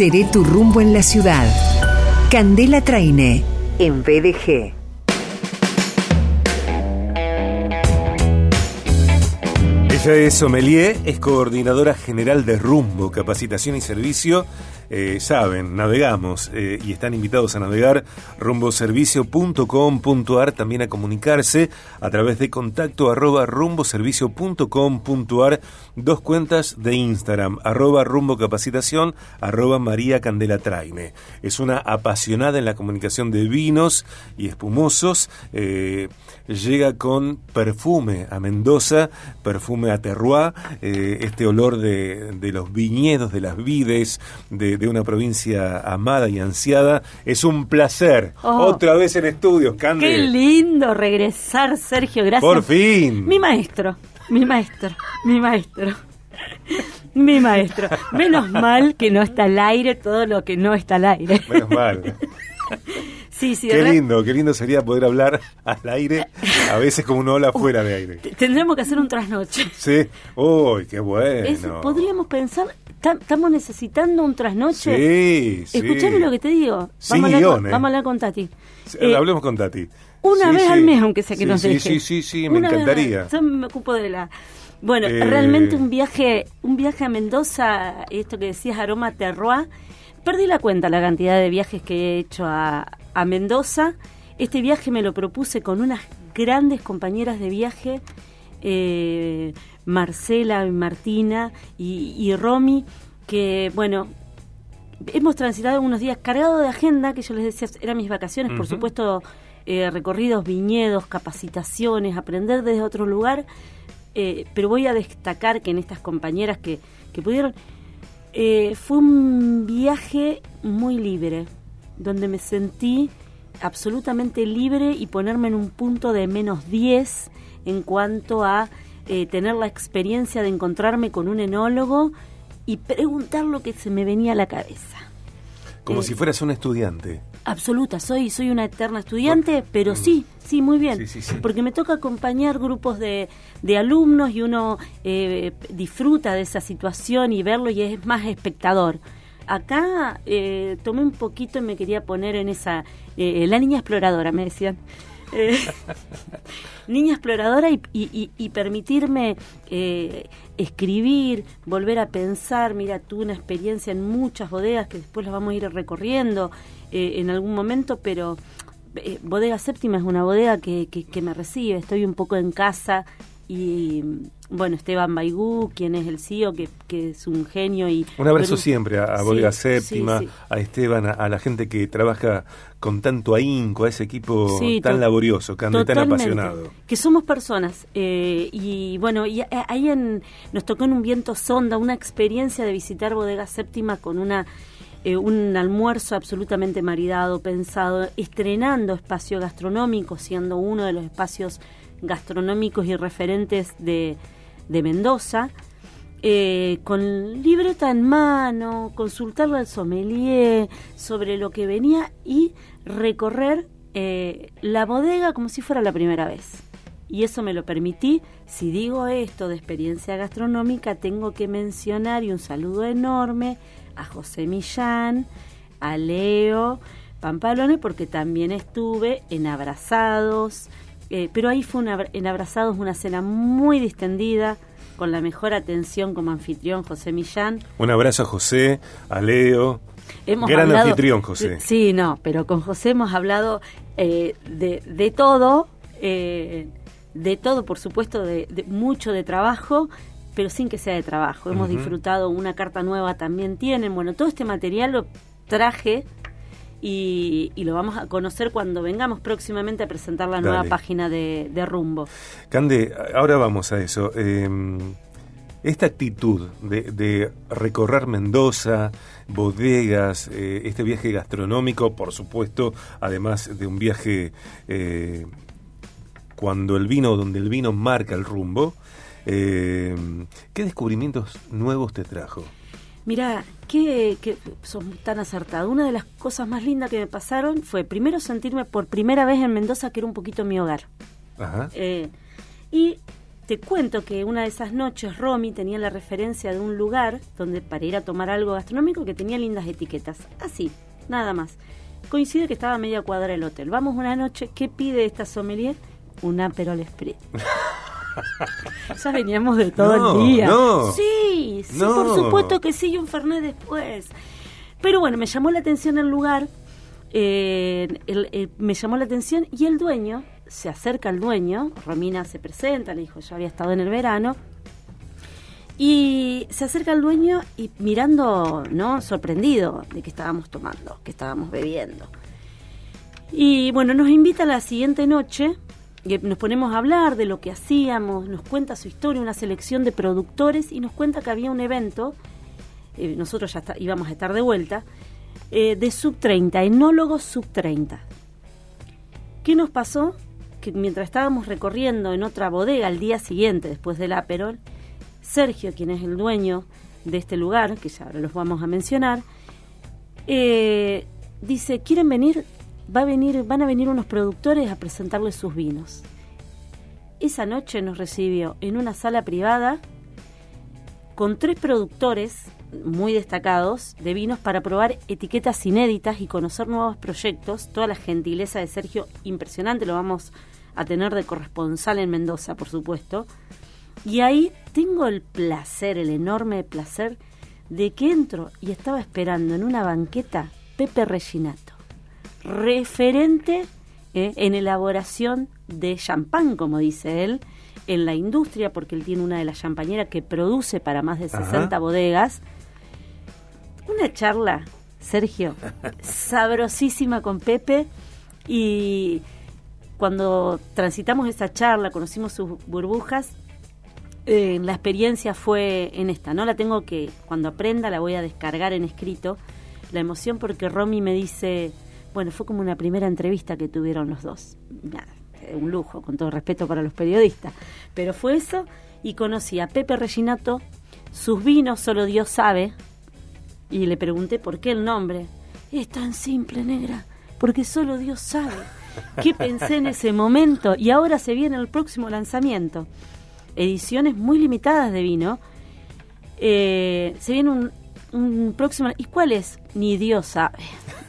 Seré tu rumbo en la ciudad. Candela Traine, en BDG. Ella es sommelier, es coordinadora general de Rumbo, Capacitación y Servicio. Eh, saben, navegamos eh, y están invitados a navegar rumboservicio.com.ar, también a comunicarse a través de contacto arroba rumboservicio.com.ar, dos cuentas de Instagram, arroba rumbocapacitación, arroba María Candela Traine. Es una apasionada en la comunicación de vinos y espumosos. Eh, llega con perfume a Mendoza, perfume a terroir, eh, este olor de, de, los viñedos, de las vides, de, de, una provincia amada y ansiada. Es un placer. Oh, Otra vez en estudios, Cande. Qué lindo regresar, Sergio. Gracias. Por fin. Mi maestro, mi maestro, mi maestro. Mi maestro. Menos mal que no está al aire todo lo que no está al aire. Menos mal. Sí, sí, qué lindo, qué lindo sería poder hablar al aire, a veces como una ola fuera de aire. Tendremos que hacer un trasnoche. Sí, uy, qué bueno. Podríamos pensar, ¿estamos necesitando un trasnoche? Sí, sí. Escuchame lo que te digo. Sin vamos, a hablar, eh. vamos a hablar con Tati. Sí, Eh, Hablemos con Tati. Una Sí, vez sí. al mes, aunque sea que nos deje. Sí, sí, sí, me Una encantaría. Yo me ocupo de la... Bueno, Eh. realmente un viaje un viaje a Mendoza, esto que decías, aroma terroir, perdí la cuenta la cantidad de viajes que he hecho a, a Mendoza. Este viaje me lo propuse con unas grandes compañeras de viaje, eh, Marcela, Martina y, y Romy, que, bueno, hemos transitado unos días cargados de agenda, que yo les decía, eran mis vacaciones, por supuesto, eh, recorridos, viñedos, capacitaciones, aprender desde otro lugar, eh, pero voy a destacar que en estas compañeras que, que pudieron, eh, fue un viaje muy libre, donde me sentí absolutamente libre y ponerme en un punto de menos 10 en cuanto a eh, tener la experiencia de encontrarme con un enólogo y preguntar lo que se me venía a la cabeza. Como Eh, si fueras un estudiante. Absoluta, soy soy una eterna estudiante, pero sí, sí, muy bien. Sí, sí, sí. Porque me toca acompañar grupos de, de alumnos y uno eh, disfruta de esa situación y verlo y es más espectador. Acá eh, tomé un poquito y me quería poner en esa... eh, la niña exploradora, me decían. Eh, niña exploradora y, y- y- permitirme escribir, volver a pensar, mira, tuve una experiencia en muchas bodegas que después las vamos a ir recorriendo en algún momento, pero Bodega Séptima es una bodega que, que, que me recibe, estoy un poco en casa y bueno, Esteban Baigú, quien es el CEO, que, que es un genio y... Un abrazo pero- siempre a, Bodega sí, Séptima, sí. a Esteban, a, a la gente que trabaja con tanto ahínco, a ese equipo tan laborioso, tan apasionado. Que somos personas. eh, y bueno, y ahí en, nos tocó en un viento sonda una experiencia de visitar Bodega Séptima con una eh, un almuerzo absolutamente maridado, pensado, estrenando espacio gastronómico, siendo uno de los espacios gastronómicos y referentes de, de Mendoza. eh, con libreta en mano, consultarle al sommelier sobre lo que venía y recorrer eh, la bodega como si fuera la primera vez. Y eso me lo permití. Si digo esto de experiencia gastronómica, tengo que mencionar y un saludo enorme a José Millán, a Leo Pampalone, porque también estuve en Abrazados. Eh, pero ahí fue una, en Abrazados una cena muy distendida, con la mejor atención como anfitrión José Millán. Un abrazo a José, a Leo. Hemos Gran hablado- anfitrión, José. Sí, no, pero con José hemos hablado eh, de, de todo, eh, de todo, por supuesto, de, de mucho de trabajo, pero sin que sea de trabajo. Hemos disfrutado, una carta nueva también tienen. Bueno, todo este material lo traje y, y lo vamos a conocer cuando vengamos próximamente a presentar la nueva página de, de Rumbo. Cande, ahora vamos a eso. Eh, esta actitud de, de recorrer Mendoza, bodegas, eh, este viaje gastronómico, por supuesto, además de un viaje eh, cuando el vino, donde el vino marca el rumbo, eh, ¿qué descubrimientos nuevos te trajo? Mira, que, que sos tan acertado. Una de las cosas más lindas que me pasaron fue primero sentirme por primera vez en Mendoza, que era un poquito mi hogar. Ajá. Eh, y te cuento que una de esas noches Romy tenía la referencia de un lugar donde para ir a tomar algo gastronómico que tenía lindas etiquetas. Así, nada más. Coincide que estaba a media cuadra del hotel. Vamos una noche, ¿qué pide esta sommelier? Un Aperol Spritz. ya veníamos de todo No, el día. no. Sí, sí, No. por supuesto que sí, y un Fernet después. Pero bueno, me llamó la atención el lugar, eh, el- el- me llamó la atención y el dueño, se acerca al dueño, Romina se presenta, le dijo, yo había estado en el verano, y se acerca al dueño y mirando, ¿no? Sorprendido de que estábamos tomando, que estábamos bebiendo. Y bueno, nos invita a la siguiente noche, nos ponemos a hablar de lo que hacíamos, nos cuenta su historia, una selección de productores y nos cuenta que había un evento, eh, nosotros ya íbamos a estar de vuelta, eh, de sub 30, enólogos sub 30. ¿Qué nos pasó? Que mientras estábamos recorriendo en otra bodega al día siguiente, después del Aperol, Sergio, quien es el dueño de este lugar, que ya ahora los vamos a mencionar, eh, dice, ¿quieren venir? Va a venir, van a venir unos productores a presentarles sus vinos. Esa noche nos recibió en una sala privada con tres productores muy destacados de vinos para probar etiquetas inéditas y conocer nuevos proyectos. Toda la gentileza de Sergio, impresionante, lo vamos a tener de corresponsal en Mendoza, por supuesto. Y ahí tengo el placer, el enorme placer, de que entro y estaba esperando en una banqueta Pepe Reginato, referente eh, en elaboración de champán, como dice él, en la industria, porque él tiene una de las champañeras que produce para más de Ajá. 60 bodegas. Una charla, Sergio, sabrosísima con Pepe y cuando transitamos esa charla, conocimos sus burbujas, eh, la experiencia fue en esta, ¿no? La tengo que, cuando aprenda, la voy a descargar en escrito. La emoción porque Romy me dice, bueno, fue como una primera entrevista que tuvieron los dos. Eh, un lujo, con todo respeto para los periodistas. Pero fue eso y conocí a Pepe Reginato, sus vinos, solo Dios sabe, y le pregunté por qué el nombre. Es tan simple, negra, porque solo Dios sabe. ¿Qué pensé en ese momento? Y ahora se viene el próximo lanzamiento. Ediciones muy limitadas de vino. Eh, se viene un, un próximo... ¿Y cuál es? Ni Dios sabe.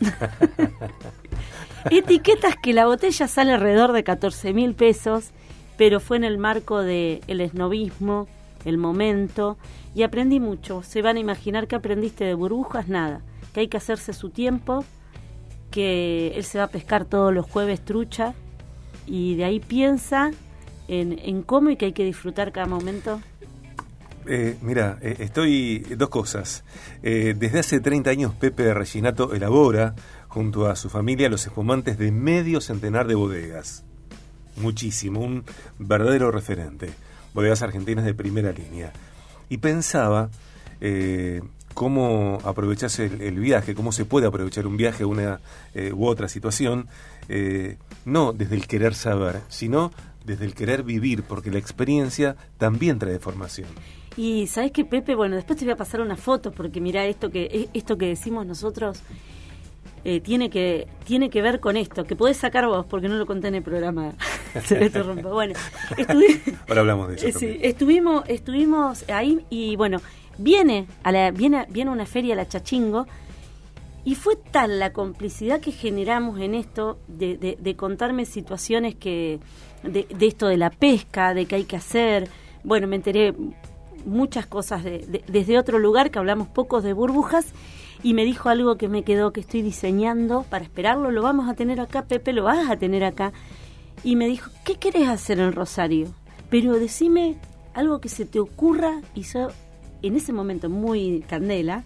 Etiquetas que la botella sale alrededor de 14 mil pesos, pero fue en el marco del el esnovismo, el momento, y aprendí mucho. Se van a imaginar que aprendiste de burbujas, nada. Que hay que hacerse su tiempo, que él se va a pescar todos los jueves trucha, y de ahí piensa en, en cómo y que hay que disfrutar cada momento. Eh, mira, eh, estoy. Dos cosas. Eh, desde hace 30 años, Pepe Reginato elabora, junto a su familia, los espumantes de medio centenar de bodegas. Muchísimo, un verdadero referente. Bodegas argentinas de primera línea. Y pensaba eh, cómo aprovecharse el, el viaje, cómo se puede aprovechar un viaje, una u otra situación, no desde el querer saber, sino desde el querer vivir, porque la experiencia también trae formación. Y sabes que Pepe, bueno, después te voy a pasar una foto porque mira esto que eh, esto que decimos nosotros eh, tiene que tiene que ver con esto que podés sacar vos porque no lo conté en el programa. Se me. Bueno, Ahora hablamos de eso Eh, sí, estuvimos estuvimos ahí y bueno viene a la viene viene a una feria la Chachingo y fue tal la complicidad que generamos en esto de, de- de contarme situaciones que de, de esto de la pesca, de qué hay que hacer. Bueno, me enteré muchas cosas de- de- desde otro lugar que hablamos pocos de burbujas y me dijo algo que me quedó que estoy diseñando para esperarlo. Lo vamos a tener acá, Pepe, lo vas a tener acá. Y me dijo, ¿qué querés hacer en Rosario? Pero decime algo que se te ocurra y yo en ese momento muy candela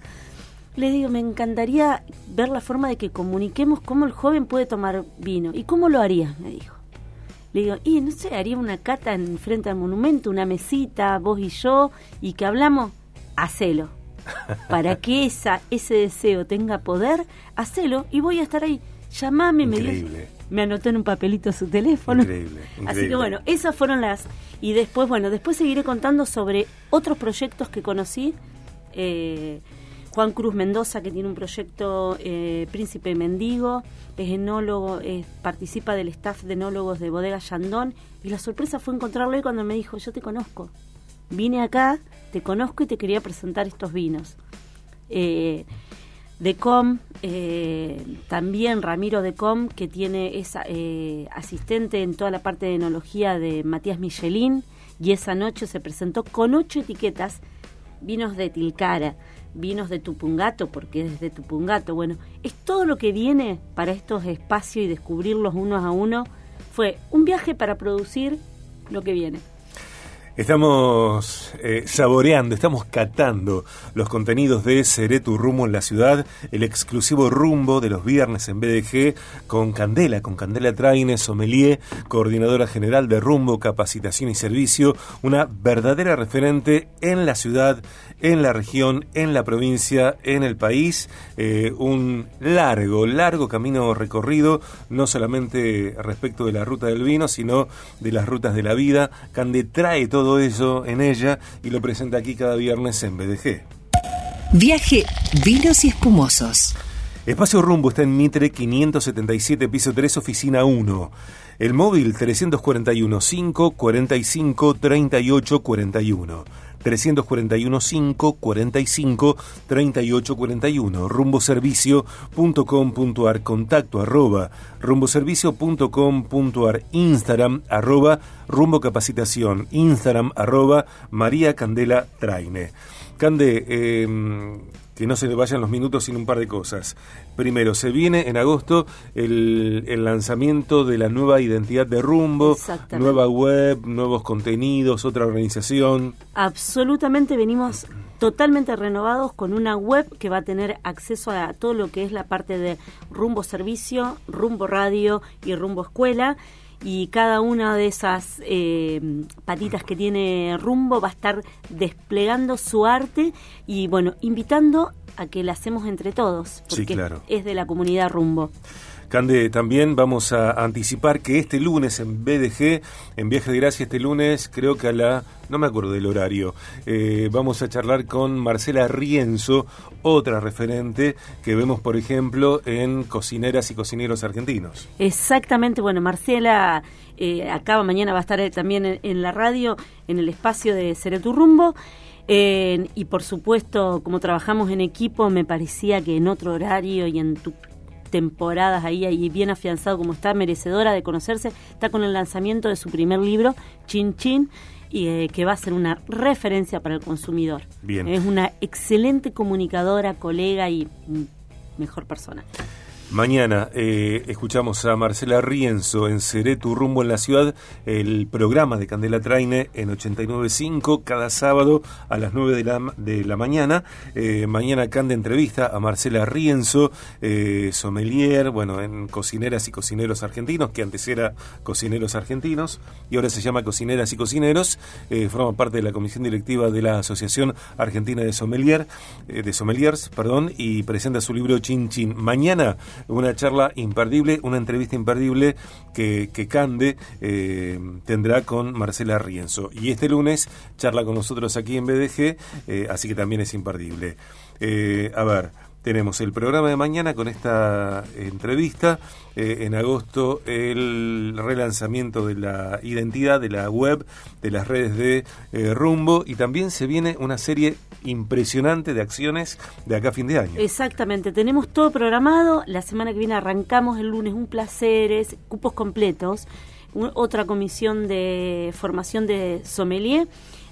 le digo, me encantaría ver la forma de que comuniquemos cómo el joven puede tomar vino. ¿Y cómo lo harías? Me dijo. Le digo, y no sé, haría una cata en frente al monumento, una mesita, vos y yo, y que hablamos, hacelo. Para que esa, ese deseo tenga poder, hacelo y voy a estar ahí. Llamame, me dio- Increíble. me anotó en un papelito su teléfono. Increíble, Así increíble. que bueno, esas fueron las... Y después, bueno, después seguiré contando sobre otros proyectos que conocí. eh, Juan Cruz Mendoza, que tiene un proyecto eh, Príncipe Mendigo, es enólogo, participa del staff de enólogos de Bodega Yandón, y la sorpresa fue encontrarlo ahí cuando me dijo, yo te conozco, vine acá, te conozco y te quería presentar estos vinos. Eh, Decom, eh, también Ramiro Decom, que tiene esa eh, asistente en toda la parte de enología de Matías Michelin, y esa noche se presentó con ocho etiquetas, vinos de Tilcara, vinos de Tupungato, porque es de Tupungato. Bueno, es todo lo que viene para estos espacios y descubrirlos unos a uno. Fue un viaje para producir lo que viene. Estamos eh, saboreando, estamos catando los contenidos de Seré tu rumbo en la ciudad, el exclusivo rumbo de los viernes en BDG con Candela, con Candela Traine, sommelier, coordinadora general de rumbo, capacitación y servicio, una verdadera referente en la ciudad, en la región, en la provincia, en el país. Eh, un largo, largo camino recorrido, no solamente respecto de la ruta del vino, sino de las rutas de la vida. Cande trae todo todo eso en ella y lo presenta aquí cada viernes en BDG. Viaje Vinos y Espumosos. Espacio Rumbo está en Mitre 577, piso 3, oficina 1. El móvil 341 5 45 38 41. 341 5 45 38 41 rumboservicio.com.ar contacto arroba rumboservicio.com.ar Instagram arroba rumbo capacitación Instagram arroba María Candela Traine. Cande, eh, que no se le vayan los minutos sin un par de cosas. Primero, se viene en agosto el, lanzamiento de la nueva identidad de Rumbo, nueva web, nuevos contenidos, otra organización. Absolutamente venimos totalmente renovados con una web que va a tener acceso a todo lo que es la parte de Rumbo Servicio, Rumbo Radio y Rumbo Escuela y cada una de esas eh, patitas que tiene Rumbo va a estar desplegando su arte y bueno, invitando a que la hacemos entre todos, porque es de la comunidad Rumbo. También vamos a anticipar que este lunes en BDG, en Viaje de Gracia, este lunes, creo que a la, no me acuerdo del horario, eh, vamos a charlar con Marcela Rienzo, otra referente que vemos, por ejemplo, en Cocineras y Cocineros Argentinos. Exactamente, bueno, Marcela eh, acaba, mañana va a estar también en, la radio, en el espacio de Seré tu Rumbo. y por supuesto, como trabajamos en equipo, me parecía que en otro horario y en tu temporadas ahí, ahí bien afianzado como está, merecedora de conocerse, está con el lanzamiento de su primer libro, Chin Chin, y eh, que va a ser una referencia para el consumidor. Bien. Es una excelente comunicadora, colega y mejor persona. Mañana eh, escuchamos a Marcela Rienzo en Seré tu rumbo en la ciudad, el programa de Candela Traine en 89.5 cada sábado a las 9 de la, de la mañana. Eh, mañana Cande entrevista a Marcela Rienzo, eh, sommelier, bueno, en Cocineras y Cocineros Argentinos, que antes era Cocineros Argentinos y ahora se llama Cocineras y Cocineros. forma parte de la comisión directiva de la Asociación Argentina de Sommelier, de Sommeliers, perdón, y presenta su libro Chin Chin. Mañana una charla imperdible, una entrevista imperdible que, que Cande eh, tendrá con Marcela Rienzo. Y este lunes charla con nosotros aquí en BDG, eh, así que también es imperdible. Eh, a ver, tenemos el programa de mañana con esta entrevista. Eh, en agosto el relanzamiento de la identidad de la web, de las redes de eh, Rumbo y también se viene una serie impresionante de acciones de acá a fin de año. Exactamente, tenemos todo programado. La semana que viene arrancamos el lunes un placeres, cupos completos, otra comisión de formación de sommelier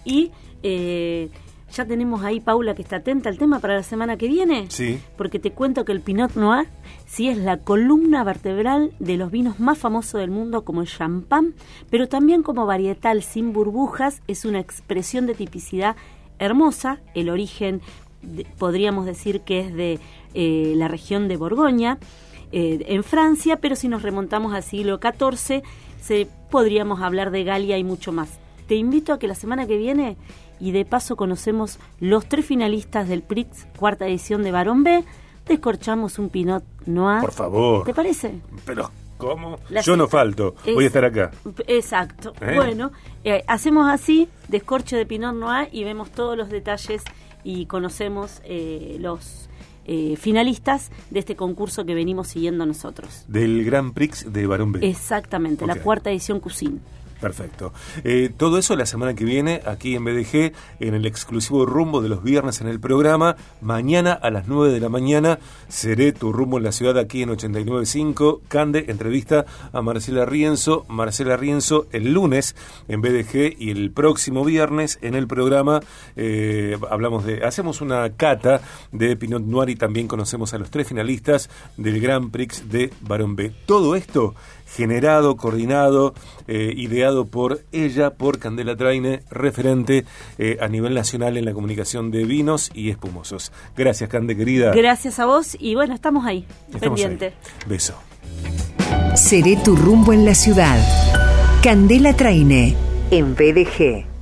y... Eh, ya tenemos ahí Paula que está atenta al tema para la semana que viene. Sí. Porque te cuento que el Pinot Noir sí es la columna vertebral de los vinos más famosos del mundo como el champán, pero también como varietal sin burbujas es una expresión de tipicidad hermosa. El origen podríamos decir que es de eh, la región de Borgoña, eh, en Francia, pero si nos remontamos al siglo XIV, se, podríamos hablar de Galia y mucho más. Te invito a que la semana que viene y de paso conocemos los tres finalistas del Prix, cuarta edición de Barón B. Descorchamos un Pinot Noir. Por favor. ¿Te parece? Pero, ¿cómo? Yo no falto, voy a estar acá. Exacto. ¿Eh? Bueno, eh, hacemos así, descorche de Pinot Noir y vemos todos los detalles y conocemos eh, los eh, finalistas de este concurso que venimos siguiendo nosotros. Del Grand Prix de Barón B. Exactamente, la cuarta edición Cusin. Perfecto. Eh, todo eso la semana que viene aquí en BDG, en el exclusivo rumbo de los viernes en el programa. Mañana a las 9 de la mañana seré tu rumbo en la ciudad aquí en 89.5. Cande, entrevista a Marcela Rienzo. Marcela Rienzo el lunes en BDG y el próximo viernes en el programa eh, hablamos de, hacemos una cata de Pinot Noir y también conocemos a los tres finalistas del Grand Prix de Barón B. Todo esto generado, coordinado, eh, ideado por ella, por Candela Traine, referente eh, a nivel nacional en la comunicación de vinos y espumosos. Gracias, Cande, querida. Gracias a vos y bueno, estamos ahí, pendiente. Beso. Seré tu rumbo en la ciudad. Candela Traine, en BDG.